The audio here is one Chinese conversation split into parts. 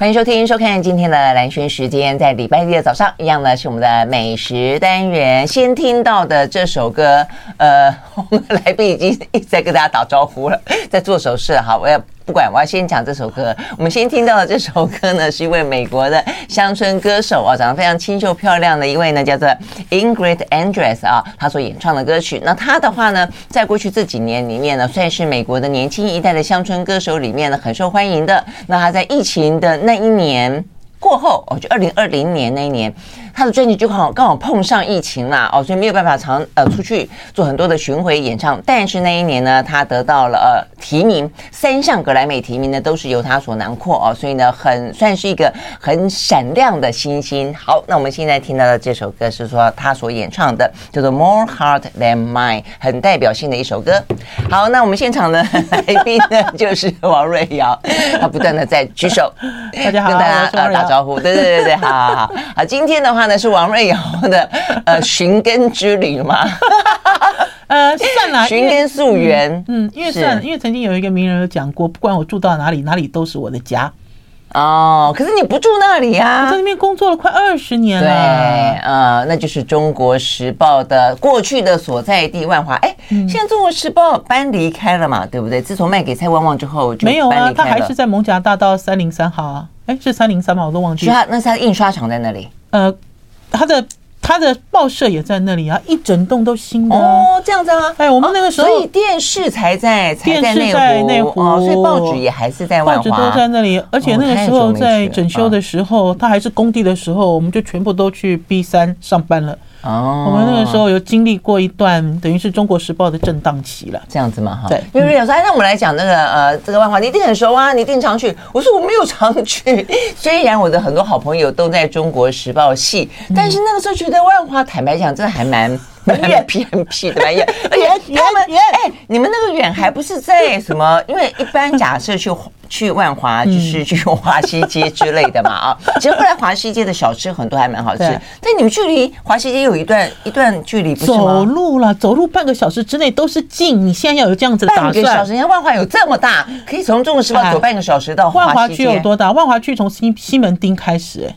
欢迎收听、收看今天的蓝轩时间，在礼拜一的早上，一样呢是我们的美食单元。先听到的这首歌，呃，我们来宾已经一直在跟大家打招呼了，在做手势。好，我要。不管，我要先讲这首歌。我们先听到的这首歌呢，是一位美国的乡村歌手啊，长得非常清秀漂亮的一位呢，叫做 Ingrid Andress 啊，他所演唱的歌曲。那他的话呢，在过去这几年里面呢，算是美国的年轻一代的乡村歌手里面呢，很受欢迎的。那他在疫情的那一年过后，哦，就二零二零年那一年。他的专辑就刚好刚好碰上疫情啦，哦，所以没有办法常呃出去做很多的巡回演唱。但是那一年呢，他得到了呃提名，三项格莱美提名呢都是由他所囊括哦，所以呢很算是一个很闪亮的星星。好，那我们现在听到的这首歌是说他所演唱的，叫做《More Heart Than Mine》，很代表性的一首歌。好，那我们现场的来宾呢就是王瑞瑶，他不断的在举手，大家好，跟大家呃打招呼，对对对对，好好好，好，今天的话。那是王瑞瑶的呃 寻根之旅嘛？呃，算了，寻根溯源。嗯，因为算了，因为曾经有一个名人有讲过，不管我住到哪里，哪里都是我的家。哦，可是你不住那里啊？我在那边工作了快二十年了。对，呃，那就是《中国时报》的过去的所在地万华。哎，现在《中国时报》搬离开了嘛？对不对？自从卖给蔡旺旺之后，就没有啊，他还是在蒙甲大道三零三号啊。哎，是三零三吗？我都忘记了。是他，那是他印刷厂在那里。呃。他的他的报社也在那里啊，一整栋都新的哦，这样子啊。哎，我们那个时候，所以电视才在，电视在内湖，所以报纸也还是在万华，报纸都在那里。而且那个时候在整修的时候，他还是工地的时候，我们就全部都去 B 三上班了。哦，我们那个时候有经历过一段等于是中国时报的震荡期了，这样子嘛哈。对，因为有时候，哎，那我们来讲那个呃，这个万华，你一定很熟啊，你一定常去。我说我没有常去，虽然我的很多好朋友都在中国时报系，但是那个时候觉得万华，坦白讲，真的还蛮。远僻很僻的嘛，远，而且他们哎，你们那个远还不是在什么？因为一般假设去 去万华就是去华西街之类的嘛啊。其实后来华西街的小吃很多还蛮好吃，但你们距离华西街有一段一段距离，不是吗？走路了，走路半个小时之内都是近。你现在要有这样子的打算，半个小时，人家万华有这么大，可以从中国时报走半个小时到万华区有多大？万华区从西西门町开始，哎。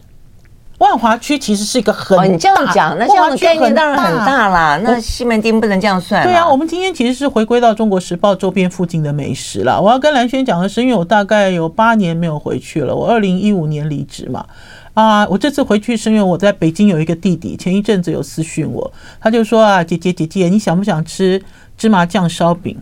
万华区其实是一个很大，哦，你这样讲，那这样的概念当然很大啦。那西门町不能这样算。对啊，我们今天其实是回归到中国时报周边附近的美食了。我要跟蓝轩讲的是，因为我大概有八年没有回去了。我二零一五年离职嘛，啊，我这次回去是因为我在北京有一个弟弟，前一阵子有私讯我，他就说啊，姐姐姐姐，你想不想吃芝麻酱烧饼？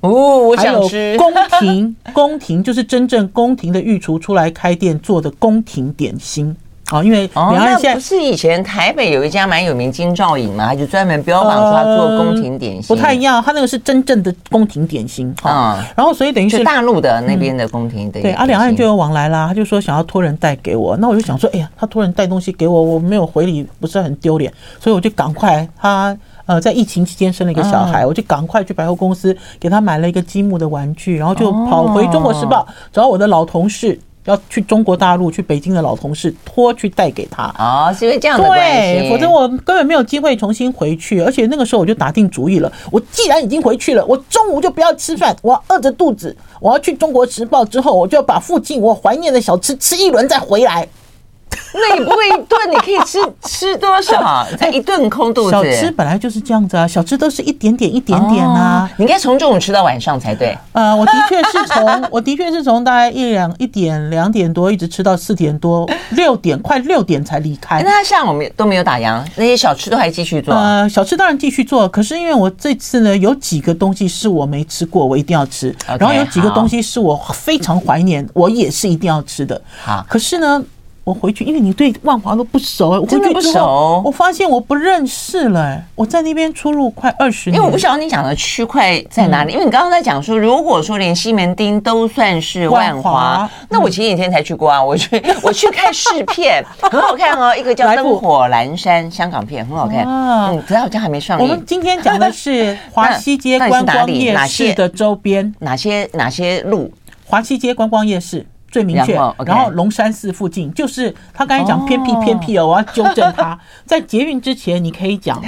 哦，我想吃。宫廷 宫廷就是真正宫廷的御厨出来开店做的宫廷点心。哦，因为两岸现在不是以前台北有一家蛮有名金兆尹嘛，他就专门标榜说他做宫廷点心，不太一样，他那个是真正的宫廷点心啊。然后所以等于是大陆的那边的宫廷的对啊，两岸就有往来啦。他就说想要托人带给我，那我就想说，哎呀，他托人带东西给我，我没有回礼，不是很丢脸，所以我就赶快他呃在疫情期间生了一个小孩，我就赶快去百货公司给他买了一个积木的玩具，然后就跑回中国时报找我的老同事。要去中国大陆，去北京的老同事托去带给他哦，是因为这样的对，否则我根本没有机会重新回去。而且那个时候我就打定主意了，我既然已经回去了，我中午就不要吃饭，我要饿着肚子，我要去中国时报之后，我就要把附近我怀念的小吃吃一轮再回来。那你不会一顿，你可以吃 吃多少？才一顿空肚子。小吃本来就是这样子啊，小吃都是一点点一点点啊。你应该从中午吃到晚上才对。呃，我的确是从，我的确是从大概一两一点两点多一直吃到四点多六点，快六点才离开。那他下午我们都没有打烊，那些小吃都还继续做。呃，小吃当然继续做，可是因为我这次呢有几个东西是我没吃过，我一定要吃。然后有几个东西是我非常怀念，我也是一定要吃的。好，可是呢。我回去，因为你对万华都不熟，我回去之后，我发现我不认识了。我在那边出入快二十年，因为我不晓得你讲的区块在哪里。因为你刚刚在讲说，如果说连西门町都算是万华，那我前几天才去过啊。我去，我去看试片，很好看哦。一个叫《灯火阑珊》香港片，很好看。嗯，可是好像还没上映。我们今天讲的是华西街 观光夜市的周边，哪些哪些路？华西街观光夜市。最明确，然后龙山寺附近就是他刚才讲偏僻偏僻哦，我要纠正他，在捷运之前你可以讲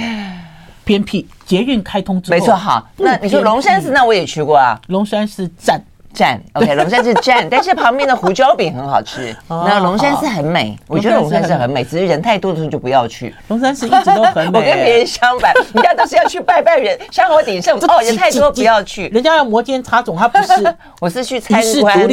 偏僻，捷运开通之后没错。好，那你说龙山寺，那我也去过啊。龙山寺站站，OK，龙山寺站，但是旁边的胡椒饼很好吃。那龙山寺很美，我觉得龙山寺很美，只是人太多的时候就不要去。龙山寺一直都很美。我跟别人相反，人家都是要去拜拜人，香火鼎盛。哦，人太多不要去，人家要摩肩擦踵，他不是，我是去参观。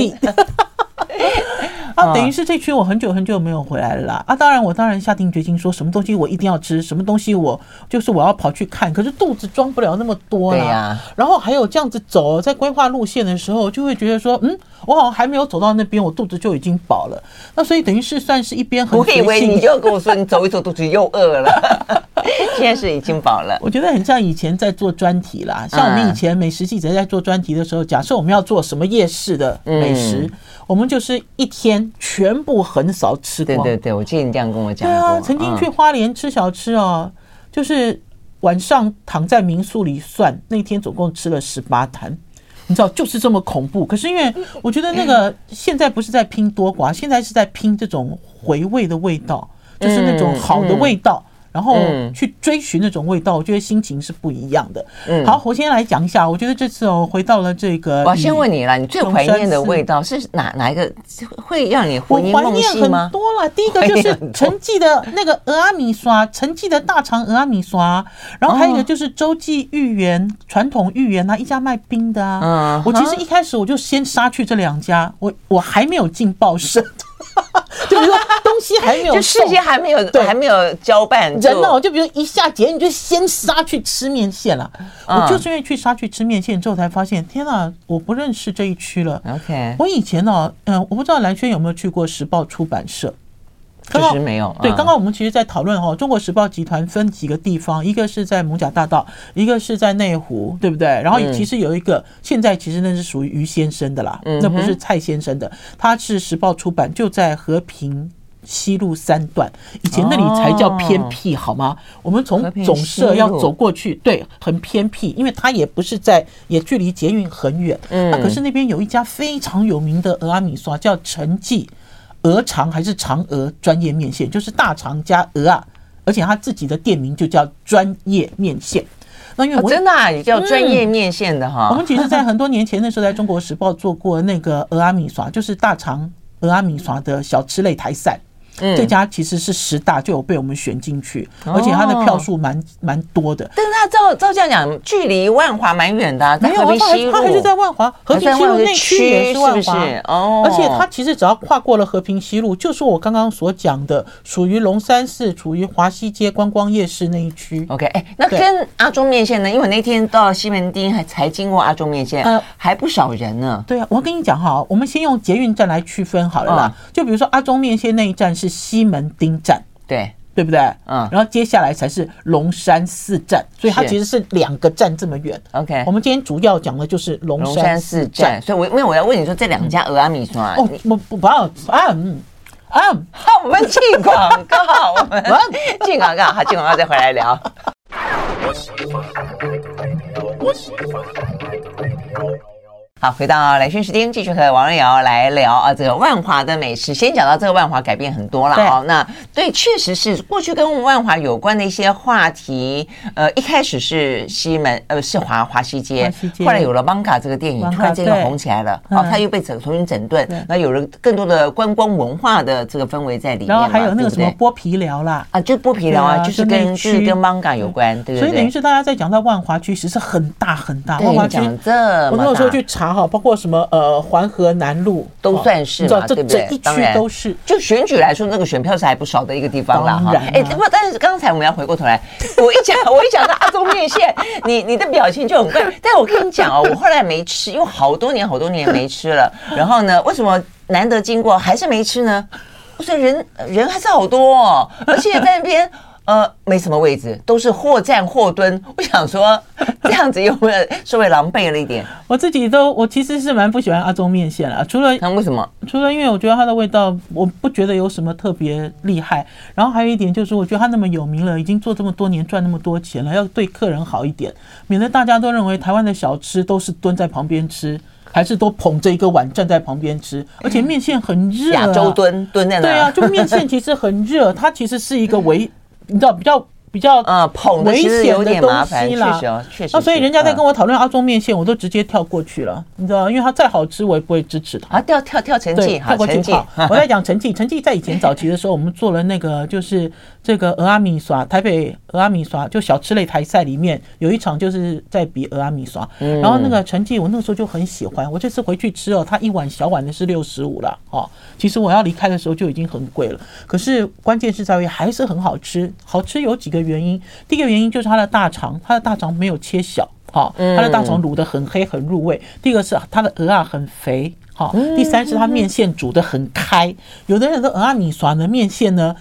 啊，等于是这区我很久很久没有回来了啦。啊，当然我当然下定决心说什么东西我一定要吃，什么东西我就是我要跑去看，可是肚子装不了那么多啦。对呀。然后还有这样子走，在规划路线的时候，就会觉得说，嗯，我好像还没有走到那边，我肚子就已经饱了。那所以等于是算是一边很。我以为你就跟我说，你走一走肚子又饿了。现在是已经饱了。我觉得很像以前在做专题啦，像我们以前美食记者在做专题的时候，假设我们要做什么夜市的美食，我们就是一天全部横扫吃光。对对对，我记得你这样跟我讲过。对啊，曾经去花莲吃小吃哦，就是晚上躺在民宿里算，那天总共吃了十八坛，你知道，就是这么恐怖。可是因为我觉得那个现在不是在拼多寡，现在是在拼这种回味的味道，就是那种好的味道。然后去追寻那种味道，我觉得心情是不一样的。嗯，好，我先来讲一下，我觉得这次哦，回到了这个，我先问你了，你最怀念的味道是哪哪一个？会让你魂萦梦系吗？很多了，第一个就是陈记的那个蚵仔面线，陈记的大肠蚵仔面线，然后还有一个就是洲际芋圆，传统芋圆啊，一家卖冰的啊。嗯，我其实一开始我就先杀去这两家，我我还没有进报社。就比如说东西还没有，就事先还没有，对，还没有交办。人呢，就比如一下节，你就先杀去吃面线了。我就是因为去杀去吃面线之后，才发现天哪，我不认识这一区了。OK，我以前呢，嗯，我不知道蓝轩有没有去过时报出版社。确实没有。对，刚刚我们其实，在讨论哈，中国时报集团分几个地方，一个是在艋舺大道，一个是在内湖，对不对？然后其实有一个，现在其实那是属于于先生的啦，那不是蔡先生的，他是时报出版，就在和平西路三段，以前那里才叫偏僻，好吗？我们从总社要走过去，对，很偏僻，因为它也不是在，也距离捷运很远。嗯，那可是那边有一家非常有名的俄阿米刷，叫陈记。鹅肠还是肠鹅专业面线，就是大肠加鹅啊，而且他自己的店名就叫专业面线。那因为我、哦、真的、啊、也叫专业面线的哈、嗯。我们其实，在很多年前那时候，在中国时报做过那个鹅阿米耍，就是大肠鹅阿米耍的小吃擂台赛。嗯、这家其实是十大就有被我们选进去，而且他的票数蛮蛮多的。但是他照照这样讲，距离万华蛮远的、啊。没有，他还他还是在万华和平西路那区也是万华哦。而且他其实只要跨过了和平西路，就是我刚刚所讲的，属于龙山寺、处于华西街观光夜市那一区。OK，哎，那跟阿中面线呢？因为那天到西门町还才经过阿中面线，呃，还不少人呢。对啊，我跟你讲哈，我们先用捷运站来区分好了啦。就比如说阿中面线那一站是。西门町站，对对不对？嗯，然后接下来才是龙山寺站，所以它其实是两个站这么远。OK，我们今天主要讲的就是龙山寺站，所以我因为我要问你说这两家蚵仔面线啊，哦，不不不要啊，嗯啊，好，我们进广告，我们进广告，好，进广告再回来聊。好，回到来讯时间，继续和王瑞瑶来聊啊，这个万华的美食。先讲到这个万华改变很多了啊，那对，确实是过去跟万华有关的一些话题。呃，一开始是西门，呃，是华华西街，后来有了《Manga》这个电影，突然间又红起来了。哦，它又被整重新整顿，那有了更多的观光文化的这个氛围在里面。然后还有那个什么剥皮寮啦，啊，就剥皮寮啊，就是跟就是跟《Manga》有关，对对对。所以等于是大家在讲到万华区，其实是很大很大。万华区这么大，我那个时候去查。好，包括什么呃环河南路都算是嘛，对不对？当然都是。就选举来说，那个选票是还不少的一个地方了哈。哎，不，但是刚才我们要回过头来，我一讲我一讲到阿中面线，你你的表情就很怪。但我跟你讲哦，我后来没吃，因为好多年好多年没吃了。然后呢，为什么难得经过还是没吃呢？我说人人还是好多哦，而且在那边。呃，没什么位置，都是或站或蹲。我想说，这样子有没有稍微狼狈了一点？我自己都，我其实是蛮不喜欢阿中面线了。除了那为什么？除了因为我觉得它的味道，我不觉得有什么特别厉害。然后还有一点就是，我觉得它那么有名了，已经做这么多年，赚那么多钱了，要对客人好一点，免得大家都认为台湾的小吃都是蹲在旁边吃，还是都捧着一个碗站在旁边吃。而且面线很热，亚洲蹲蹲在那。对啊，就面线其实很热，它其实是一个围。你知道比较比较呃捧危险的东西啦。实哦，确实是。那所以人家在跟我我讨论阿中面线，我都直接跳过去了，你知道吗？因为它再好吃，我也不会支持它。啊，跳跳跳成对，绩，跳过去成绩好。我在讲陈记，陈记在以前早期的时候，我们做了那个就是这个俄阿米刷，台北俄阿米刷就小吃类台赛里面有一场就是在比俄阿米刷，然后那个陈记我那个时候就很喜欢，我这次回去吃哦，它一碗小碗的是六十五了哦。其实我要离开的时候就已经很贵了，可是关键是在于还是很好吃，好吃有几个原因，第一个原因就是它的大肠，它的大肠没有切小，好，它的大肠卤的很黑很入味。第二个是它的鹅啊很肥。好，第三是它面线煮的很开，有的人的蚵仔面线的面线呢，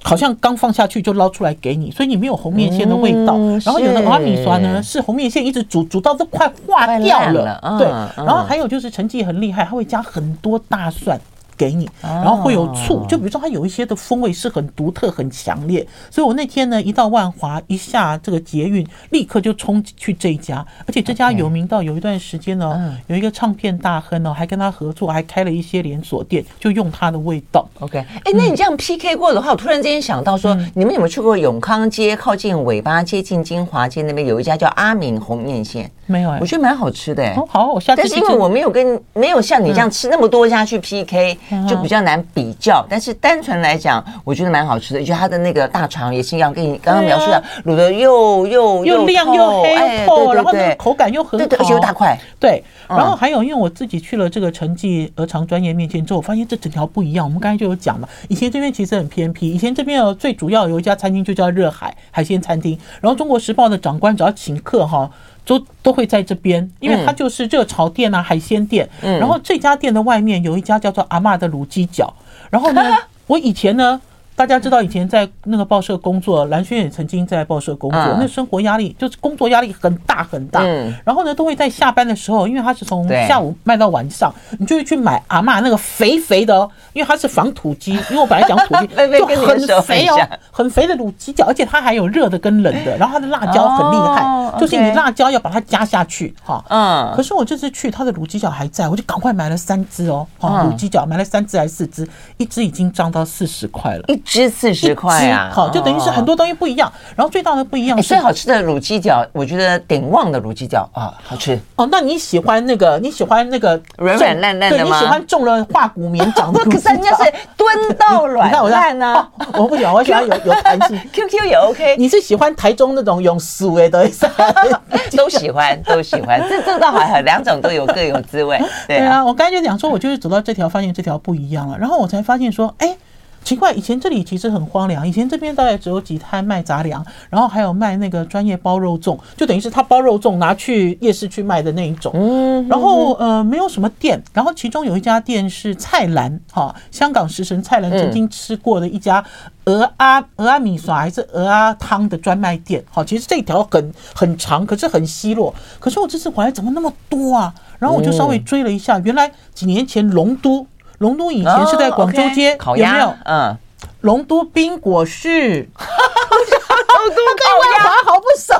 好像刚放下去就捞出来给你，所以你没有红面线的味道。然后有的蚵仔面线呢，是红面线一直煮煮到都快化掉了。对，然后还有就是陈记很厉害，他会加很多大蒜。给你，然后会有醋，就比如说它有一些的风味是很独特、很强烈，所以我那天呢一到万华，一下这个捷运，立刻就冲去这一家，而且这家有名到有一段时间呢，有一个唱片大亨呢还跟他合作，还开了一些连锁店，就用它的味道。OK，哎，那你这样 PK 过的话，我突然之间想到说，你们有没有去过永康街靠近尾巴接近金华街那边有一家叫阿敏红面线？没有哎，我觉得蛮好吃的哎。哦，好，我下次。但是因为我没有跟没有像你这样吃那么多家去 PK。就比较难比较，但是单纯来讲，我觉得蛮好吃的。就它的那个大肠也是一样，跟你刚刚描述的卤的又又又亮又黑又透，然后那个口感又很好，而且又大块。对，然后还有，因为我自己去了这个陈记鹅肠专业面前之后，我发现这整条不一样。我们刚才就有讲嘛，以前这边其实很偏僻，以前这边有最主要有一家餐厅就叫热海海鲜餐厅，然后中国时报的长官只要请客哈。都都会在这边，因为它就是热潮店啊，海鲜店。然后这家店的外面有一家叫做阿嬷的卤鸡脚。然后呢，我以前呢。大家知道以前在那个报社工作，蓝轩也曾经在报社工作，那生活压力就是工作压力很大很大。然后呢，都会在下班的时候，因为他是从下午卖到晚上，你就会去买阿嬷那个肥肥的哦，因为它是防土鸡，因为我本来讲土鸡 就很肥哦，很肥的卤鸡脚，而且它还有热的跟冷的，然后它的辣椒很厉害，就是你辣椒要把它加下去哈。嗯。可是我这次去，它的卤鸡脚还在，我就赶快买了三只哦，哈，卤鸡脚买了三只还是四只，一只已经涨到四十块了。只四十块啊，好，就等于是很多东西不一样。然后最大的不一样是，最好吃的卤鸡脚，我觉得鼎旺的卤鸡脚啊，好吃。哦，那你喜欢那个？你喜欢那个软软烂烂的吗？你喜欢中了化骨绵掌的？可是人家是蹲到软烂呢。我不喜欢，我喜欢有有弹性。QQ 也 OK。你是喜欢台中那种用素的，对？都喜欢，都喜欢。这这倒还好，两种都有各有滋味。对啊，我刚才就讲说，我就是走到这条，发现这条不一样了，然后我才发现说，哎。奇怪，以前这里其实很荒凉，以前这边大概只有几摊卖杂粮，然后还有卖那个专业包肉粽，就等于是他包肉粽拿去夜市去卖的那一种。嗯，然后呃没有什么店，然后其中有一家店是菜篮，哈，香港食神菜篮曾经吃过的一家鹅阿鹅阿米刷还是鹅阿汤的专卖店。好，其实这条很很长，可是很稀落。可是我这次回来怎么那么多啊？然后我就稍微追了一下，原来几年前龙都。龙都以前是在广州街，有没有？嗯，龙都冰果室，龙都 跟万华好不熟。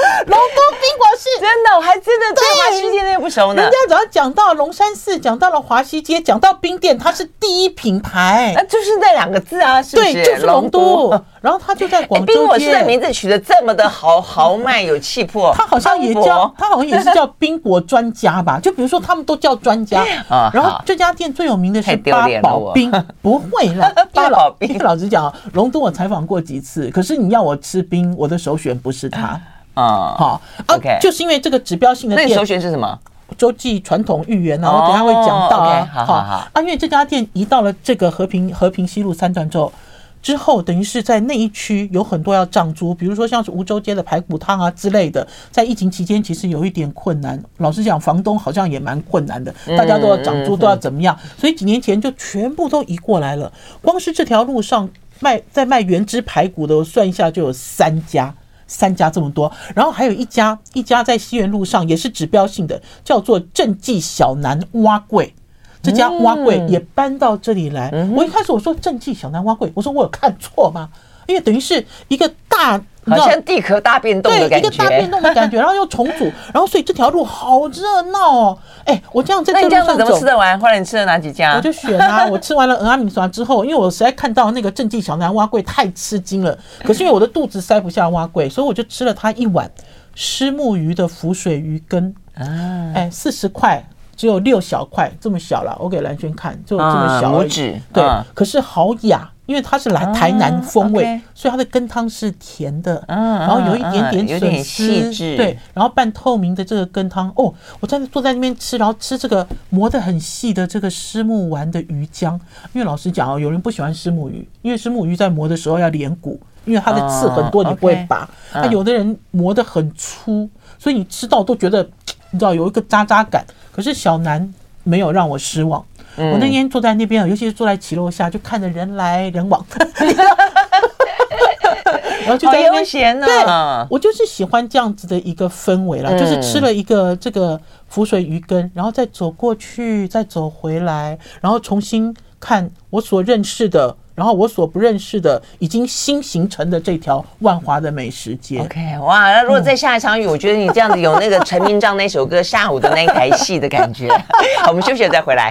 龙都冰果是，真的，我还真的对华西街那不熟呢。人家只要讲到龙山寺，讲到了华西街，讲到冰店，它是第一品牌，那就是那两个字啊，是不是？对，就是龙都。然后他就在广州街。冰果室的名字取得这么的豪豪迈有气魄，他好像也叫，他好像也是叫冰果专家吧？就比如说他们都叫专家。然后这家店最有名的是八宝冰，不会啦，八宝冰。老实讲，龙都我采访过几次，可是你要我吃冰，我的首选不是它。啊，好，OK，就是因为这个指标性的店，那你首选是什么？洲际传统芋圆啊，我等下会讲到啊。好好好，啊，因为这家店移到了这个和平和平西路三段之后，之后等于是在那一区有很多要涨租，比如说像是梧州街的排骨汤啊之类的，在疫情期间其实有一点困难。老实讲，房东好像也蛮困难的，大家都要涨租，都要怎么样？所以几年前就全部都移过来了。光是这条路上卖在卖原汁排骨的，我算一下就有三家。三家这么多，然后还有一家，一家在西园路上也是指标性的，叫做正记小南蛙柜。这家蛙柜也搬到这里来。我一开始我说正记小南蛙柜，我说我有看错吗？因为等于是一个大大。好像地壳大变动的感觉，对，一个大变动的感觉，然后又重组，然后所以这条路好热闹哦。哎，我这样在这路上走，怎么吃得完？后来你吃了哪几家？我就选啊，我吃完了蚵仔面线之后，因为我实在看到那个正记小南蛙桂太吃惊了，可是因为我的肚子塞不下蛙桂，所以我就吃了它一碗虱木鱼的浮水鱼羹啊，哎，四十块。只有六小块，这么小了，我给蓝轩看，就这么小。拇指，对，可是好雅，因为它是来台南风味，所以它的羹汤是甜的，然后有一点点笋丝，对，然后半透明的这个羹汤。哦，我在坐在那边吃，然后吃这个磨得很细的这个虱目丸的鱼浆。因为老实讲哦，有人不喜欢虱目鱼，因为虱目鱼在磨的时候要连骨，因为它的刺很多，你不会拔。那有的人磨得很粗，所以你吃到都觉得。你知道有一个渣渣感，可是小南没有让我失望。嗯、我那天坐在那边，尤其是坐在骑楼下，就看着人来人往，然后就在悠闲呢。对，我就是喜欢这样子的一个氛围了，嗯、就是吃了一个这个浮水鱼羹，然后再走过去，再走回来，然后重新看我所认识的。然后我所不认识的，已经新形成的这条万华的美食街。OK，哇，那如果再下一场雨，嗯、我觉得你这样子有那个陈明章那首歌《下午的那一台戏》的感觉。好，我们休息了再回来。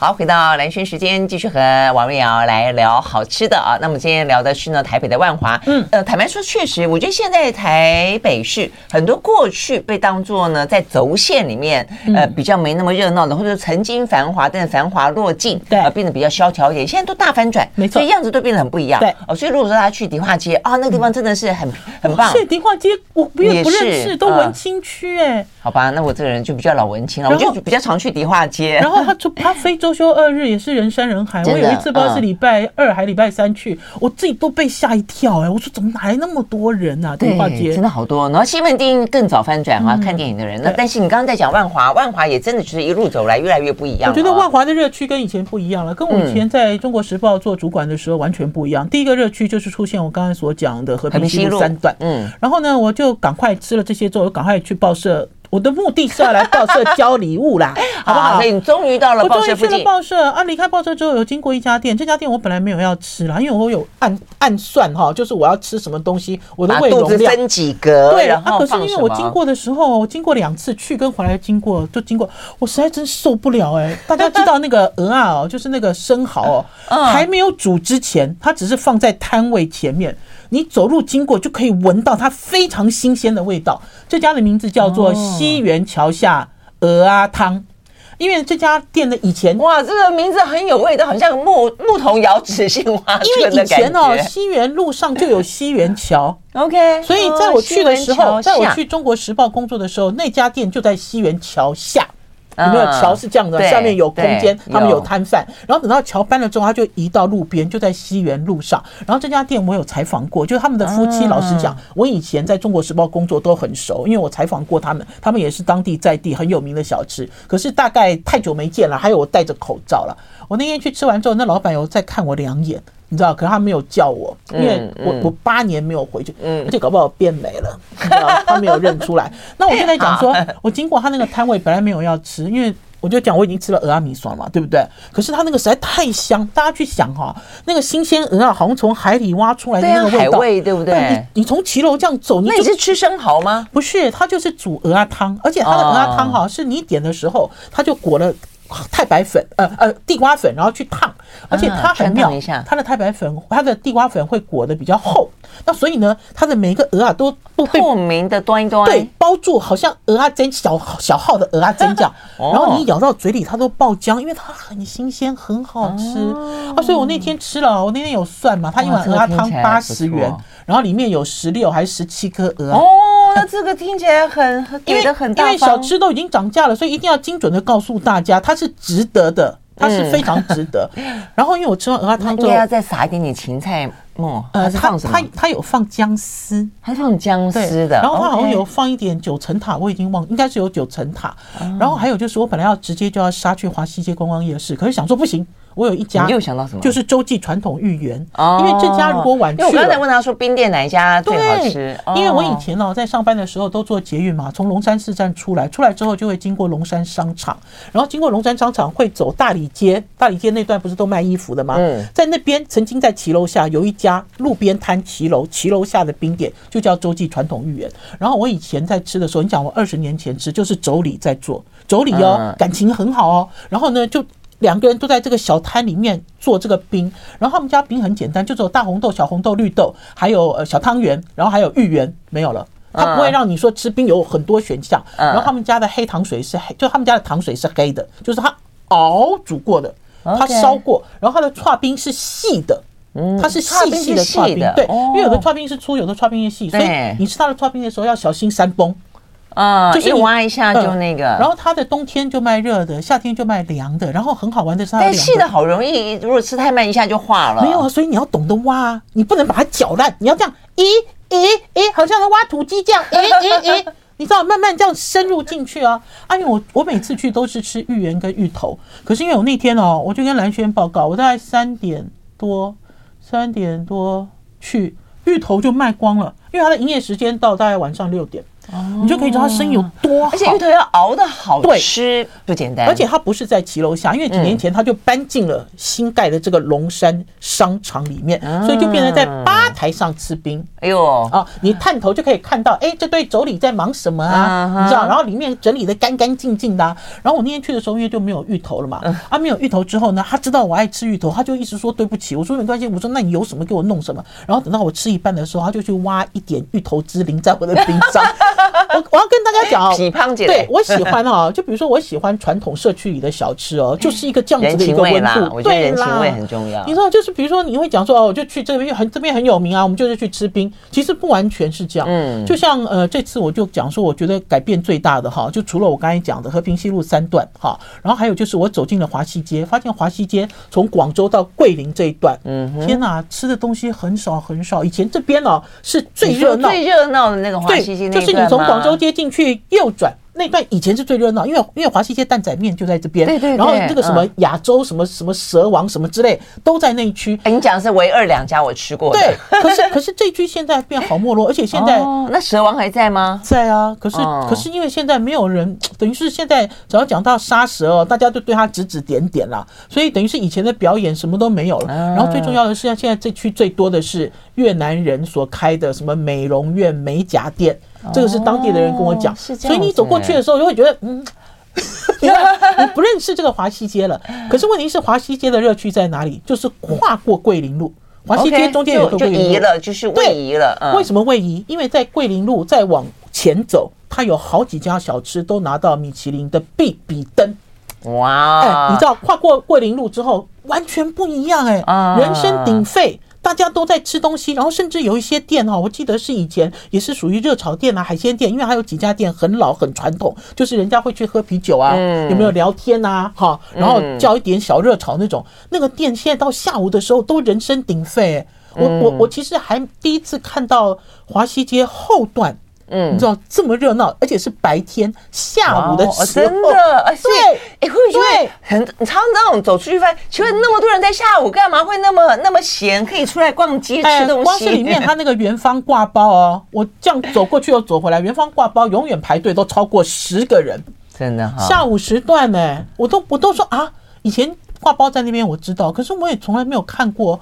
好，回到蓝轩时间，继续和王瑞瑶来聊好吃的啊。那么今天聊的是呢，台北的万华。嗯，呃，坦白说，确实，我觉得现在台北市很多过去被当做呢，在轴线里面，呃，比较没那么热闹的，或者曾经繁华，但是繁华落尽，对，变得比较萧条一点。现在都大翻转，没错，所以样子都变得很不一样。对，哦，所以如果说大家去迪化街啊，那个地方真的是很很棒。去迪化街，我不也不认识，都文青区哎。好吧，那我这个人就比较老文青了，我就比较常去迪化街。然后他就他非周休二日也是人山人海。我有一次不知道是礼拜二还礼拜三去，我自己都被吓一跳哎！我说怎么来那么多人啊？迪化街真的好多。然后西门町更早翻转啊，看电影的人。那但是你刚刚在讲万华，万华也真的就是一路走来越来越不一样。我觉得万华的热区跟以前不一样了，跟我以前在中国时报做主管的时候完全不一样。第一个热区就是出现我刚才所讲的和平西路三段，嗯，然后呢，我就赶快吃了这些之后，我赶快去报社。我的目的是要来报社交礼物啦，好不好？所以你终于到了报社附近。我终于去了报社啊！离开报社之后，有经过一家店，这家店我本来没有要吃啦，因为我有暗暗算哈，就是我要吃什么东西，我的胃容量分几格。对，然后可是因为我经过的时候，我经过两次去跟回来经过，就经过，我实在真受不了哎！大家知道那个鹅啊哦，就是那个生蚝哦，还没有煮之前，它只是放在摊位前面。你走路经过就可以闻到它非常新鲜的味道。这家的名字叫做西园桥下鹅啊汤，因为这家店的以前哇，这个名字很有味道，好像木木桶瑶子杏花村的感觉。因为以前哦，西园路上就有西园桥，OK，所以在我去的时候，在我去中国时报工作的时候，那家店就在西园桥下。有没有桥是这样的？下面有空间，他们有摊贩。然后等到桥搬了之后，他就移到路边，就在西园路上。然后这家店我有采访过，就是他们的夫妻。老实讲，我以前在中国时报工作都很熟，因为我采访过他们。他们也是当地在地很有名的小吃。可是大概太久没见了，还有我戴着口罩了。我那天去吃完之后，那老板有再看我两眼。你知道，可是他没有叫我，因为我我八年没有回去，而且搞不好变没了，你知道，他没有认出来。那我现在讲说，我经过他那个摊位，本来没有要吃，因为我就讲我已经吃了鹅阿米爽嘛，对不对？可是他那个实在太香，大家去想哈，那个新鲜鹅啊好像从海里挖出来的那个味道，对不对？你你从骑楼这样走，你那你是吃生蚝吗？不是，他就是煮鹅啊汤，而且他的鹅啊汤哈，是你点的时候他就裹了。太白粉，呃呃，地瓜粉，然后去烫，而且它很妙，它的太白粉，它的地瓜粉会裹得比较厚，那所以呢，它的每一个鹅啊都不透明的端一端，对，包住，好像鹅啊煎小小号的鹅啊煎饺，然后你咬到嘴里它都爆浆，因为它很新鲜，很好吃。啊。所以我那天吃了，我那天有算嘛，它一碗鹅啊汤八十元，然后里面有十六还是十七颗鹅。哦。那这个听起来很给的很大，因为小吃都已经涨价了，所以一定要精准的告诉大家，它是值得的，它是非常值得。然后因为我吃完鹅鸭汤之后，应该要再撒一点点芹菜末，呃，它它它有放姜丝，它放姜丝的，然后它好像有放一点九层塔，我已经忘，应该是有九层塔。然后还有就是我本来要直接就要杀去华西街观光夜市，可是想说不行。我有一家，你又想到什么？就是洲际传统芋圆。哦，因为这家如果晚去了，因为我刚才问他说冰店哪一家最好吃？因为我以前哦在上班的时候都坐捷运嘛，从龙山寺站出来，出来之后就会经过龙山商场，然后经过龙山商场会走大理街，大理街那段不是都卖衣服的吗？嗯，在那边曾经在骑楼下有一家路边摊骑楼，骑楼下的冰店就叫洲际传统芋圆。然后我以前在吃的时候，你讲我二十年前吃，就是妯娌在做，妯娌哦感情很好哦，然后呢就。两个人都在这个小摊里面做这个冰，然后他们家冰很简单，就只有大红豆、小红豆、绿豆，还有呃小汤圆，然后还有芋圆，没有了。他不会让你说吃冰有很多选项。然后他们家的黑糖水是黑，就他们家的糖水是黑的，就是他熬煮过的，他烧过。然后他的串冰是细的，它是细细的串冰，对，因为有的串冰是粗，有的串冰是细，所以你吃它的串冰的时候要小心山崩。啊，就是挖一下就那个，然后它的冬天就卖热的，夏天就卖凉的，然后很好玩的是它的，但细的好容易，如果吃太慢，一下就化了。没有啊，所以你要懂得挖，你不能把它搅烂，你要这样，咦咦咦，好像在挖土鸡这样，咦 咦咦，你知道，慢慢这样深入进去啊。啊，因为我我每次去都是吃芋圆跟芋头，可是因为我那天哦，我就跟蓝轩报告，我大概三点多三点多去，芋头就卖光了，因为它的营业时间到大概晚上六点。你就可以知道它生意有多好，而且芋头要熬得好吃不简单。而且它不是在骑楼下，因为几年前它就搬进了新盖的这个龙山商场里面，所以就变成在吧台上吃冰。哎呦啊，你探头就可以看到，哎，这对妯娌在忙什么啊？你知道？然后里面整理的干干净净的。然后我那天去的时候，因为就没有芋头了嘛，啊，没有芋头之后呢，他知道我爱吃芋头，他就一直说对不起。我说没关系，我说那你有什么给我弄什么。然后等到我吃一半的时候，他就去挖一点芋头汁淋在我的冰上。我我要跟大家讲哦，对，我喜欢哦，就比如说我喜欢传统社区里的小吃哦，就是一个这样子的一个温度，对，人情味很重要。你说就是比如说你会讲说哦，我就去这边很这边很有名啊，我们就是去吃冰，其实不完全是这样。嗯，就像呃这次我就讲说，我觉得改变最大的哈，就除了我刚才讲的和平西路三段哈，然后还有就是我走进了华西街，发现华西街从广州到桂林这一段，嗯，天哪，吃的东西很少很少。以前这边哦是最热闹。最热闹的那个华西街，就是你从广州。街进去右转。那段以前是最热闹，因为因为华西街蛋仔面就在这边，对对，然后这个什么亚洲什么什么蛇王什么之类都在那一区。你讲的是唯二两家我吃过的，对。可是可是这区现在变好没落，而且现在那蛇王还在吗？在啊。可是可是因为现在没有人，等于是现在只要讲到杀蛇哦，大家都对他指指点点了，所以等于是以前的表演什么都没有了。然后最重要的是，现在这区最多的是越南人所开的什么美容院、美甲店。这个是当地的人跟我讲，所以你走过去的时候就会觉得，嗯，你你不认识这个华西街了。可是问题是，华西街的热趣在哪里？就是跨过桂林路，华西街中间有个桂林路，移了，就是位移了。为什么位移？因为在桂林路再往前走，它有好几家小吃都拿到米其林的必比登。哇！哎，你知道跨过桂林路之后完全不一样哎，人声鼎沸。大家都在吃东西，然后甚至有一些店哈，我记得是以前也是属于热炒店啊、海鲜店，因为还有几家店很老很传统，就是人家会去喝啤酒啊，有没有聊天啊？哈，然后叫一点小热炒那种，那个店现在到下午的时候都人声鼎沸。我我我其实还第一次看到华西街后段。嗯，你知道这么热闹，而且是白天下午的时候，真的，对，哎，会不会觉得很，你常常那种走出去发现，请问那么多人在下午干嘛会那么那么闲，可以出来逛街吃东西？光是里面他那个元芳挂包哦，我这样走过去又走回来，元芳挂包永远排队都超过十个人，真的哈。下午时段呢，我都我都说啊，以前。挂包在那边我知道，可是我也从来没有看过。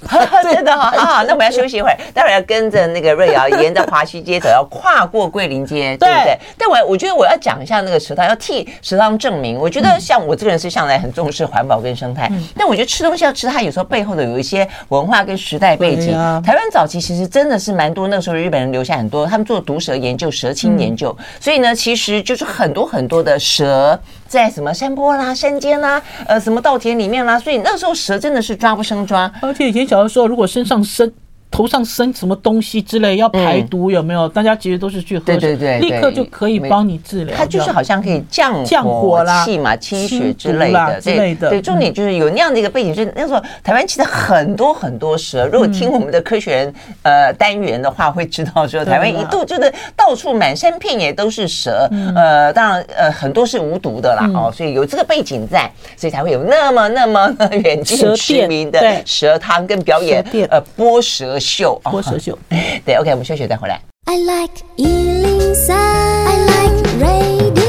真的哈啊！那我们要休息一会儿，待会儿要跟着那个瑞瑶沿着华西街走，要跨过桂林街，对不对？但我我觉得我要讲一下那个食堂，要替食堂证明。我觉得像我这个人是向来很重视环保跟生态，但我觉得吃东西要吃它，有时候背后的有一些文化跟时代背景。台湾早期其实真的是蛮多，那个时候日本人留下很多，他们做毒蛇研究、蛇青研究，所以呢，其实就是很多很多的蛇。在什么山坡啦、山间啦，呃，什么稻田里面啦，所以那时候蛇真的是抓不生抓。而且以前小的时候，如果身上生头上生什么东西之类要排毒有没有？大家其实都是去喝，对对对，立刻就可以帮你治疗。它就是好像可以降降火啦、气嘛、清血之类的之类的。对，重点就是有那样的一个背景，就是那时候台湾其实很多很多蛇。如果听我们的科学人呃单元的话，会知道说台湾一度就是到处满山遍野都是蛇。呃，当然呃很多是无毒的啦哦，所以有这个背景在，所以才会有那么那么远近驰名的蛇汤跟表演呃剥蛇秀。剥蛇秀，对，OK，我们休息再回来。I like 103, I like radio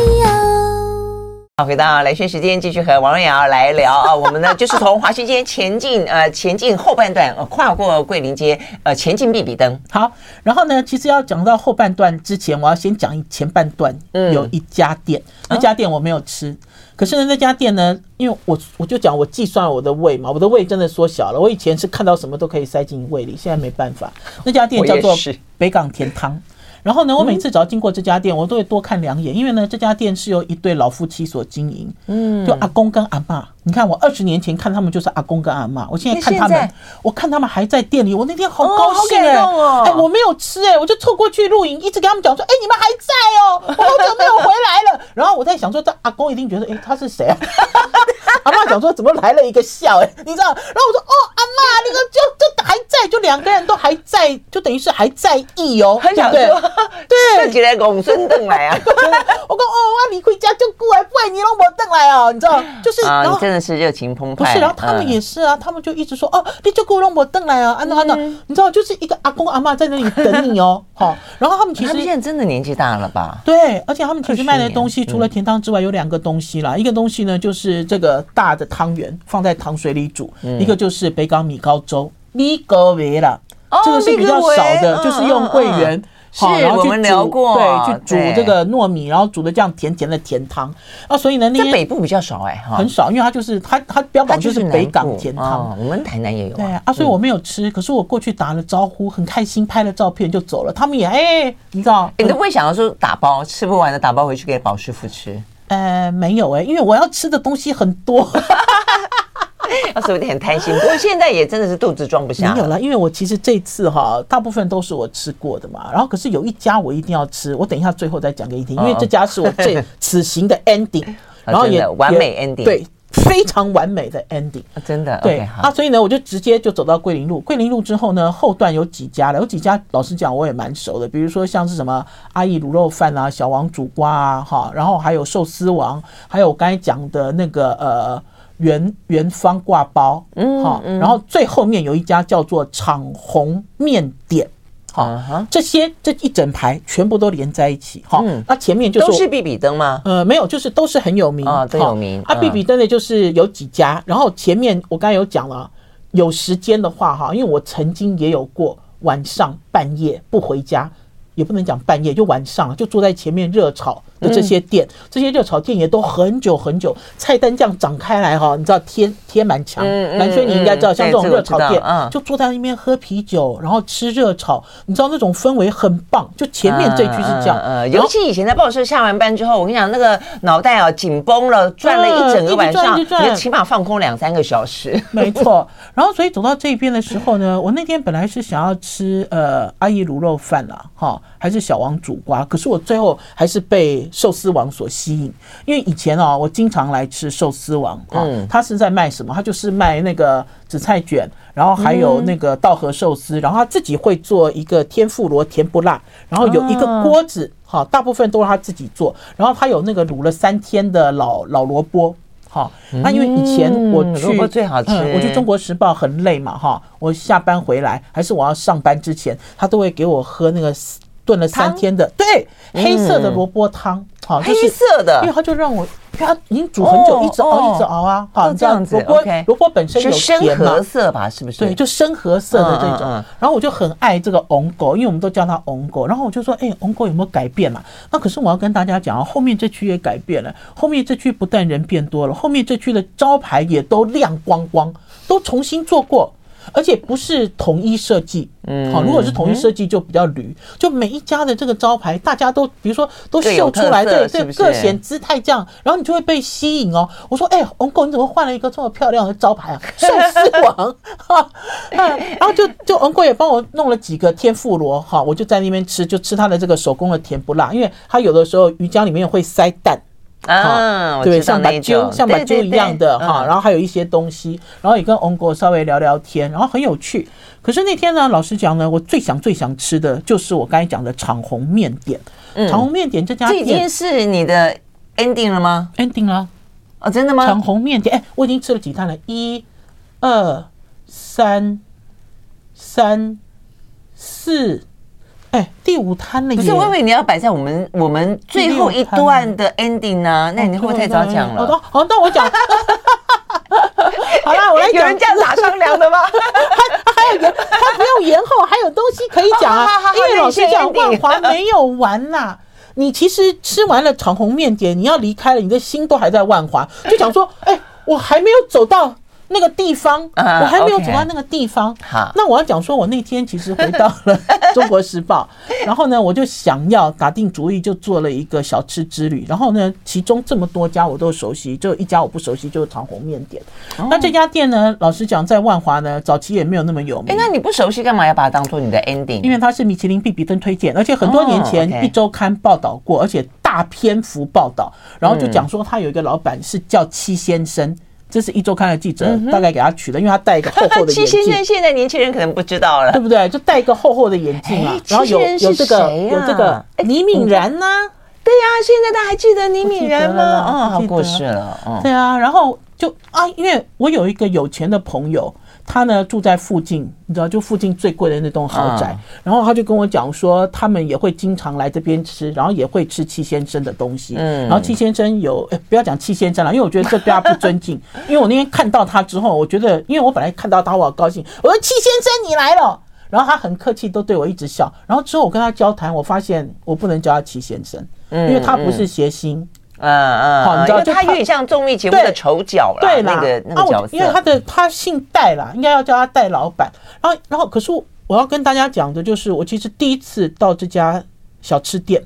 好，回到兰萱时间，继续和王瑞瑶来聊啊。我们呢，就是从华西街前进，呃，前进后半段，呃，跨过桂林街，呃，前进必比登。好，然后呢，其实要讲到后半段之前，我要先讲一前半段，有一家店，那家店我没有吃。可是呢，那家店呢，因为我我就讲我计算我的胃嘛，我的胃真的缩小了。我以前是看到什么都可以塞进胃里，现在没办法。那家店叫做北港甜汤。然后呢，我每次只要经过这家店，我都会多看两眼，因为呢，这家店是由一对老夫妻所经营，嗯，就阿公跟阿妈。你看，我二十年前看他们就是阿公跟阿妈，我现在看他们，我看他们还在店里，我那天好高兴哎，哎，我没有吃哎，我就凑过去录影，一直跟他们讲说，哎，你们还在哦，我好久没有回来了。然后我在想说，这阿公一定觉得，哎，他是谁啊？阿妈讲说，怎么来了一个笑哎，你知道？然后我说，哦，阿妈，那个就就还在，就两个人都还在，就等于是还在意哦，很想说，对，自己来拱孙凳来啊。我说，哦，我离开家就过来，不然你让我凳来哦，你知道？就是然后。真的是热情澎湃，不是？然后他们也是啊，他们就一直说哦，你就给我让我登来啊，安娜安娜，你知道，就是一个阿公阿妈在那里等你哦，好。然后他们其实现在真的年纪大了吧？对，而且他们其实卖的东西除了甜汤之外，有两个东西啦。一个东西呢，就是这个大的汤圆放在糖水里煮；一个就是北港米糕粥，米糕圆啦，这个是比较少的，就是用桂圆。好，然后去煮，对，去煮这个糯米，然后煮的这样甜甜的甜汤。啊，所以呢，那北部比较少哎，很少，因为它就是它它标榜就是北港甜汤，我们台南也有，对啊，所以我没有吃，可是我过去打了招呼，很开心，拍了照片就走了，他们也哎，你知道，你都不会想到说打包吃不完的打包回去给宝师傅吃？呃，没有哎，因为我要吃的东西很多。那是有点贪心，不过现在也真的是肚子装不下。没有了，因为我其实这次哈，大部分都是我吃过的嘛。然后可是有一家我一定要吃，我等一下最后再讲给你听，因为这家是我最 此行的 ending，然后也完美 ending，对，非常完美的 ending，真的？对啊。所以呢，我就直接就走到桂林路，桂林路之后呢，后段有几家了，有几家老实讲我也蛮熟的，比如说像是什么阿姨卤肉饭啊、小王煮瓜啊，哈，然后还有寿司王，还有我刚才讲的那个呃。元元芳挂包，嗯，好，然后最后面有一家叫做昶鸿面点，好，这些这一整排全部都连在一起，哈，那前面就是都是比比登吗？呃，没有，就是都是很有名啊，都有名。啊，比比登的就是有几家，然后前面我刚才有讲了，有时间的话哈，因为我曾经也有过晚上半夜不回家，也不能讲半夜，就晚上就坐在前面热炒。的这些店，这些热炒店也都很久很久，菜单这样展开来哈，你知道贴贴满墙。兰萱你应该知道，像这种热炒店，就坐在那边喝啤酒，然后吃热炒，你知道那种氛围很棒。就前面这句是这样，尤其以前在报社下完班之后，我跟你讲，那个脑袋啊紧绷了，转了一整个晚上，你起码放空两三个小时。没错。然后所以走到这边的时候呢，我那天本来是想要吃呃阿姨卤肉饭啦，哈，还是小王煮瓜，可是我最后还是被。寿司王所吸引，因为以前啊，我经常来吃寿司王啊。他是在卖什么？他就是卖那个紫菜卷，然后还有那个稻荷寿司，然后他自己会做一个天妇罗甜不辣，然后有一个锅子，哈，大部分都是他自己做。然后他有那个卤了三天的老老萝卜，哈。那因为以前我去，最好吃。我去中国时报很累嘛，哈。我下班回来还是我要上班之前，他都会给我喝那个炖了三天的，对，黑色的萝卜汤。好，黑色的，因为他就让我，他已经煮很久，一直熬，一直熬啊。好，这样子。萝卜，萝卜本身有深褐色吧？是不是？对，就深褐色的这种。然后我就很爱这个红狗，因为我们都叫它红狗。然后我就说，哎，红狗有没有改变嘛？那可是我要跟大家讲啊，后面这区也改变了。后面这区不但人变多了，后面这区的招牌也都亮光光，都重新做过。而且不是统一设计。嗯，好，如果是统一设计就比较驴，就每一家的这个招牌，大家都比如说都秀出来，对对，各显姿态这样，然后你就会被吸引哦。我说，哎，王狗，你怎么换了一个这么漂亮的招牌啊？寿司王，哈，然后就就王狗也帮我弄了几个天妇罗，哈，我就在那边吃，就吃他的这个手工的甜不辣，因为他有的时候鱼浆里面会塞蛋。啊，对，像把揪像把揪一样的哈，然后还有一些东西，然后也跟翁国稍微聊聊天，然后很有趣。可是那天呢，老实讲呢，我最想最想吃的就是我刚才讲的长虹面点。长虹面点这家店，这已经是你的 ending 了吗？ending 了？哦，真的吗？长虹面点，哎，我已经吃了几摊了，一、二、三、三、四。哎，第五摊了耶！不是，我以为你要摆在我们我们最后一段的 ending 呢？那你会不会太早讲了？好，好，那我讲。好了，我来讲。有人这样打商量的吗？他还有延，他不用延后，还有东西可以讲啊。因为老师讲，万华没有完呐。你其实吃完了长虹面点，你要离开了，你的心都还在万华，就讲说，哎，我还没有走到。那个地方，我还没有走到那个地方。好，那我要讲说，我那天其实回到了 《中国时报》，然后呢，我就想要打定主意，就做了一个小吃之旅。然后呢，其中这么多家我都熟悉，就一家我不熟悉，就是长虹面店。那这家店呢，老实讲，在万华呢，早期也没有那么有名。哎，那你不熟悉，干嘛要把它当做你的 ending？因为它是米其林必比登推荐，而且很多年前一周刊报道过，而且大篇幅报道，然后就讲说他有一个老板是叫戚先生。这是一周刊的记者大概给他取的，因为他戴一个厚厚的 眼镜。戚先生现在年轻人可能不知道了，对不对？就戴一个厚厚的眼镜啊，然后有有这个有这个倪敏然呢？对呀，现在他还记得倪敏然吗？啊，他过世了。对啊，然后就啊，因为我有一个有钱的朋友。他呢住在附近，你知道，就附近最贵的那栋豪宅。然后他就跟我讲说，他们也会经常来这边吃，然后也会吃戚先生的东西。嗯，然后戚先生有，哎，不要讲戚先生了，因为我觉得这对他不尊敬。因为我那天看到他之后，我觉得，因为我本来看到他我好高兴，我说戚先生你来了，然后他很客气，都对我一直笑。然后之后我跟他交谈，我发现我不能叫他戚先生，因为他不是谐星。嗯嗯，好，你知道，他有点像综艺节目的丑角了，对那个那个角色，因为他的他姓戴啦，应该要叫他戴老板。然后，然后，可是我要跟大家讲的就是，我其实第一次到这家小吃店，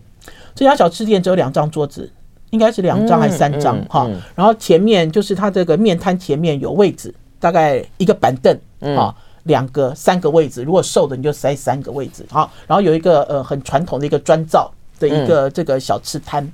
这家小吃店只有两张桌子，应该是两张还是三张哈。然后前面就是他这个面摊前面有位置，大概一个板凳啊，两个三个位置，如果瘦的你就塞三个位置好。然后有一个呃很传统的一个砖造。的一个这个小吃摊，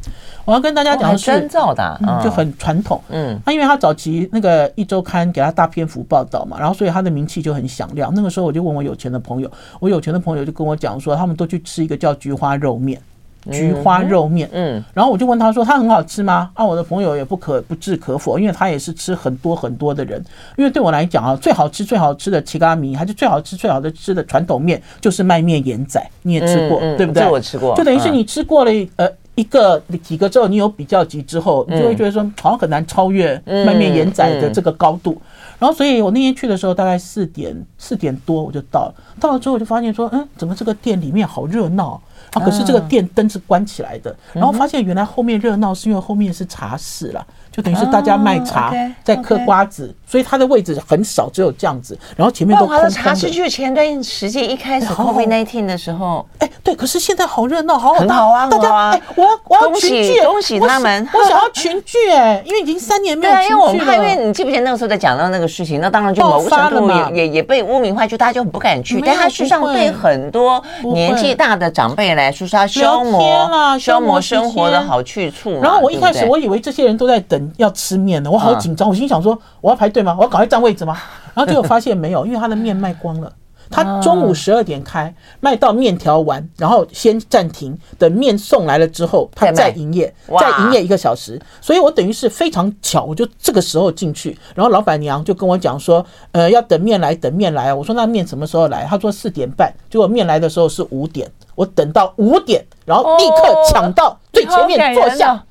我要跟大家讲的是砖造的，就很传统。嗯，他因为他早期那个一周刊给他大篇幅报道嘛，然后所以他的名气就很响亮。那个时候我就问我有钱的朋友，我有钱的朋友就跟我讲说，他们都去吃一个叫菊花肉面。菊花肉面，嗯，然后我就问他说：“他很好吃吗？”啊，我的朋友也不可不置可否，因为他也是吃很多很多的人。因为对我来讲啊，最好吃最好吃的七咖米，还是最好吃最好的吃的传统面，就是卖面盐仔。你也吃过，对不对？我吃过，就等于是你吃过了呃一个几个之后，你有比较级之后，你就会觉得说好像很难超越麦面盐仔的这个高度。然后，所以我那天去的时候大概四点四点多我就到了，到了之后我就发现说，嗯，怎么这个店里面好热闹？啊！可是这个店灯是关起来的，然后发现原来后面热闹是因为后面是茶室了，就等于是大家卖茶在嗑瓜子，所以它的位置很少，只有这样子。然后前面都空空的。茶室就是前段时间一开始 COVID-19 的时候，哎，对。可是现在好热闹，好好好啊！大家，哎，我要我要群聚，恭喜他们！我想要群聚，哎，因为已经三年没有群聚了。因为我们怕，因为你记不记得那个时候在讲到那个事情，那当然就某个程度也也也被污名化，就大家就很不敢去。但他实际上对很多年纪大的长辈来说，是他。消磨，消磨生活的好去处。然后我一开始我以为这些人都在等要吃面呢，我好紧张，我心想说我要排队吗？我要赶快占位置吗？然后结果发现没有，因为他的面卖光了。他中午十二点开，卖到面条完，然后先暂停，等面送来了之后，他再营业，再营业一个小时。所以我等于是非常巧，我就这个时候进去，然后老板娘就跟我讲说，呃，要等面来，等面来。我说那面什么时候来？他说四点半，结果面来的时候是五点。我等到五点，然后立刻抢到最前面坐下。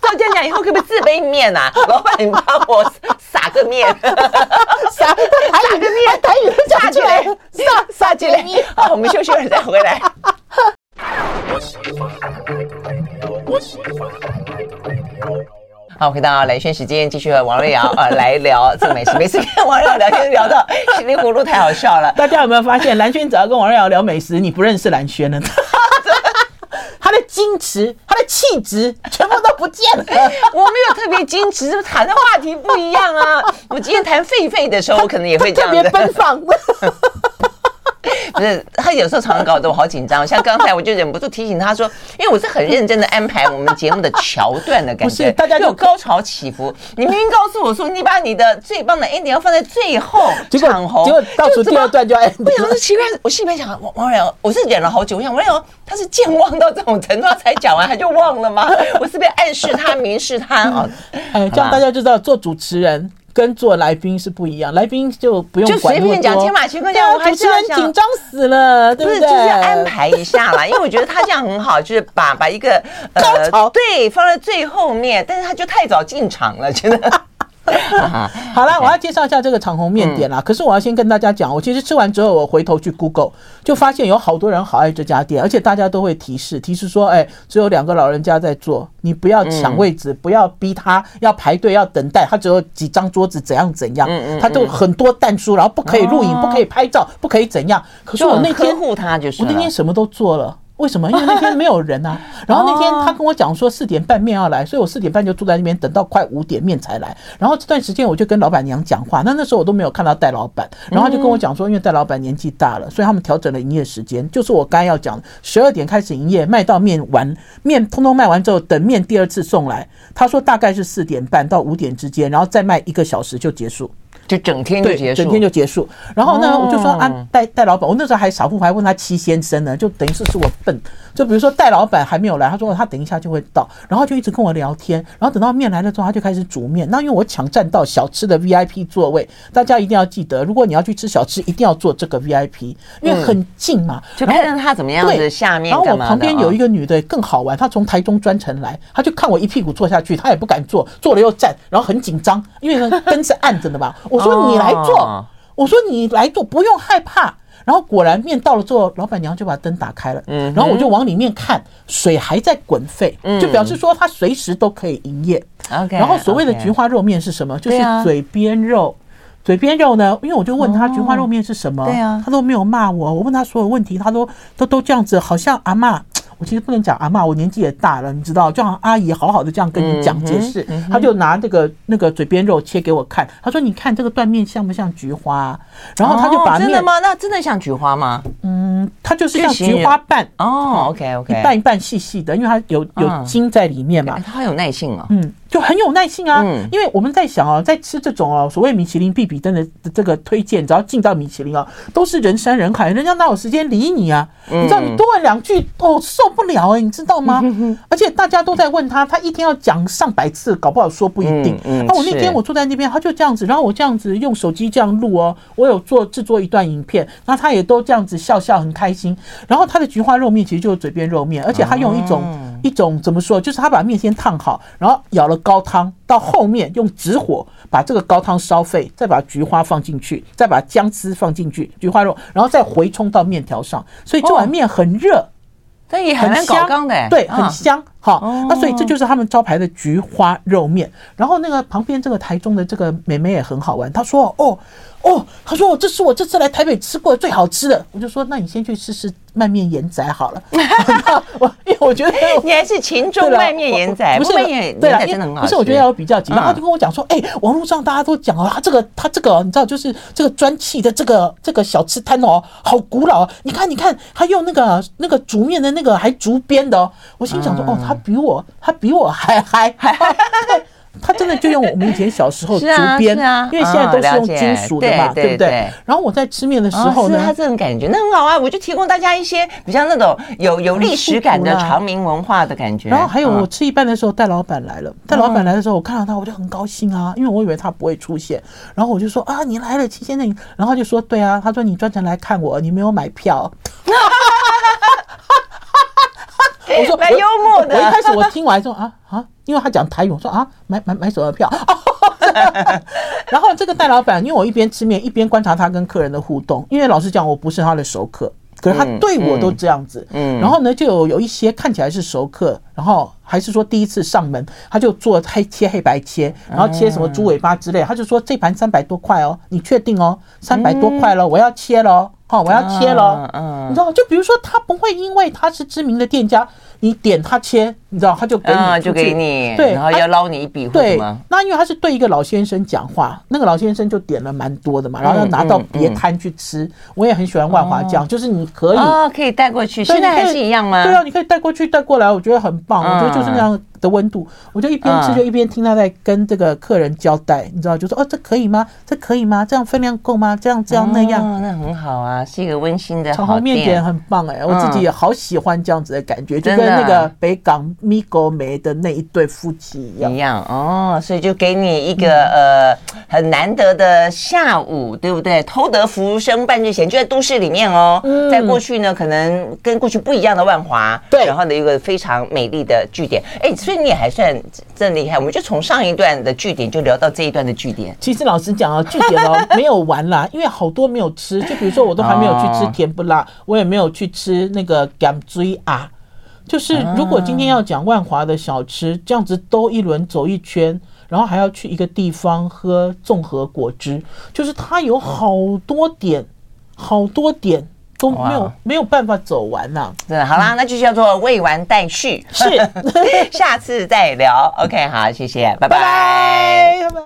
照这样讲，以后可不可以自备面啊？老板，你帮我撒个面，撒撒个面，台语撒起来，撒撒进来。好，我们休息会儿再回来。好，回到蓝轩时间，继续和王瑞瑶 呃来聊这个美食。每次跟王瑞瑶聊天聊到 稀里糊涂，太好笑了。大家有没有发现，蓝轩只要跟王瑞瑶聊美食，你不认识蓝轩了？他的矜持，他的气质，全部都不见了。我没有特别矜持，谈的话题不一样啊。我今天谈狒狒的时候，我可能也会这样。特别奔放。不是，他有时候常常搞得我好紧张。像刚才我就忍不住提醒他说，因为我是很认真的安排我们节目的桥段的感觉，大家有高潮起伏。你明明告诉我说，你把你的最棒的 ending 要放在最后，结果结果倒数第二段就 ending。我想说奇怪，我心里面想，王王瑞瑶，我是忍了好久，我想王瑞瑶他是健忘到这种程度，他才讲完他就忘了吗？我是不是暗示他、明示他啊？哎，这样大家就知道做主持人。跟做来宾是不一样，来宾就不用管就随便讲天马行空讲，我还是紧张死了，对不对？就是安排一下啦，因为我觉得他这样很好，就是把把一个 高潮对放在最后面，但是他就太早进场了，觉得。好了，我要介绍一下这个长虹面点啦。可是我要先跟大家讲，我其实吃完之后，我回头去 Google，就发现有好多人好爱这家店，而且大家都会提示提示说，哎，只有两个老人家在做，你不要抢位置，不要逼他要排队要等待，他只有几张桌子，怎样怎样，他都很多弹书，然后不可以录影，不可以拍照，不可以怎样。可是我那天护他就是，我那天什么都做了。为什么？因为那天没有人啊。然后那天他跟我讲说四点半面要来，所以我四点半就住在那边等到快五点面才来。然后这段时间我就跟老板娘讲话。那那时候我都没有看到戴老板，然后他就跟我讲说，因为戴老板年纪大了，所以他们调整了营业时间，就是我刚要讲，十二点开始营业，卖到面完，面通通卖完之后，等面第二次送来。他说大概是四点半到五点之间，然后再卖一个小时就结束。就整天就结束，整天就结束。然后呢，我就说啊，戴戴老板，我那时候还傻乎乎还问他戚先生呢，就等于是是我笨。就比如说戴老板还没有来，他说他等一下就会到，然后就一直跟我聊天。然后等到面来了之后，他就开始煮面。那因为我抢占到小吃的 VIP 座位，大家一定要记得，如果你要去吃小吃，一定要坐这个 VIP，因为很近嘛。就看他怎么样子下面。然后我旁边有一个女的更好玩，她从台中专程来，她就看我一屁股坐下去，她也不敢坐，坐了又站，然后很紧张，因为那灯是暗着的嘛。我说你来做，我说你来做，不用害怕。然后果然面到了之后，老板娘就把灯打开了，然后我就往里面看，水还在滚沸，就表示说它随时都可以营业。然后所谓的菊花肉面是什么？就是嘴边肉。嘴边肉呢？因为我就问他菊花肉面是什么，他都没有骂我。我问他所有问题，他都都都这样子，好像阿嬷。我其实不能讲阿妈，我年纪也大了，你知道，就像阿姨好好的这样跟你讲解释，他就拿这个那个嘴边肉切给我看，他说：“你看这个断面像不像菊花？”然后他就把面，真的吗？那真的像菊花吗？嗯，它就是像菊花瓣哦，OK OK，一半一半细细的，因为它有有筋在里面嘛，它很有耐性哦，嗯。就很有耐性啊，因为我们在想啊，在吃这种哦，所谓米其林必比登的这个推荐，只要进到米其林啊，都是人山人海，人家哪有时间理你啊？你知道，你多问两句哦，受不了哎，你知道吗？而且大家都在问他，他一天要讲上百次，搞不好说不一定。那我那天我坐在那边，他就这样子，然后我这样子用手机这样录哦，我有做制作一段影片，然后他也都这样子笑笑很开心。然后他的菊花肉面其实就是嘴边肉面，而且他用一种一种怎么说，就是他把面先烫好，然后咬了。高汤到后面用直火把这个高汤烧沸，再把菊花放进去，再把姜丝放进去，菊花肉，然后再回冲到面条上，所以这碗面很热，但也很香的，对，很香。好，那所以这就是他们招牌的菊花肉面。然后那个旁边这个台中的这个妹妹也很好玩，她说：“哦。”哦，他说我这是我这次来台北吃过最好吃的，我就说那你先去试试卖面盐仔好了。我因为我觉得 你还是秦中卖面盐仔，不是卖面盐仔真的很好。不是，我觉得要比较紧。然后他就跟我讲说，哎，网络上大家都讲啊，他这个他这个你知道，就是这个砖砌的这个这个小吃摊哦，好古老。你看你看，他用那个那个煮面的那个还竹编的哦。我心想说，哦，他比我他比我还还还。他真的就用我们以前小时候竹编啊，因为现在都是用金属的嘛，对不对？然后我在吃面的时候呢，他这种感觉那很好啊，我就提供大家一些比较那种有有历史感的长明文化的感觉。然后还有我吃一半的时候，戴老板来了，戴老板来的时候，我看到他我就很高兴啊，因为我以为他不会出现。然后我就说啊，你来了，戚先生。然后他就说对啊，他说你专程来看我，你没有买票。我说来幽默的。我一开始我听完之后啊啊。因为他讲台语，我说啊，买买买什么票？然后这个戴老板，因为我一边吃面一边观察他跟客人的互动。因为老实讲，我不是他的熟客，可是他对我都这样子。嗯，然后呢，就有有一些看起来是熟客，然后还是说第一次上门，他就做黑切黑白切，然后切什么猪尾巴之类，他就说这盘三百多块哦，你确定哦？三百多块了，我要切了。哦，我要切了，嗯，你知道，就比如说，他不会因为他是知名的店家，你点他切，你知道，他就给你，就给你，对，然后要捞你一笔，对吗？那因为他是对一个老先生讲话，那个老先生就点了蛮多的嘛，然后要拿到别摊去吃。我也很喜欢万华酱，就是你可以哦，可以带过去，现在还是一样吗？对啊，你可以带过去带过来，我觉得很棒，我觉得就是这样。的温度，我就一边吃就一边听他在跟这个客人交代，你知道，就说哦，这可以吗？这可以吗？这样分量够吗？这样这样那样，那很好啊，是一个温馨的炒红面点很棒哎，我自己也好喜欢这样子的感觉，就跟那个北港米狗梅的那一对夫妻一样一样哦，所以就给你一个呃很难得的下午，对不对？偷得浮生半日闲，就在都市里面哦，在过去呢，可能跟过去不一样的万华，对，然后的一个非常美丽的据点，哎，所以。你也还算真厉害，我们就从上一段的据点就聊到这一段的据点。其实老实讲啊，据点哦没有完啦，因为好多没有吃。就比如说，我都还没有去吃甜不辣，我也没有去吃那个咸水鸭。就是如果今天要讲万华的小吃，这样子兜一轮走一圈，然后还要去一个地方喝综合果汁，就是它有好多点，好多点。都没有没有办法走完呐，真的好啦，那就叫做未完待续，是，下次再聊。OK，好，谢谢，拜拜。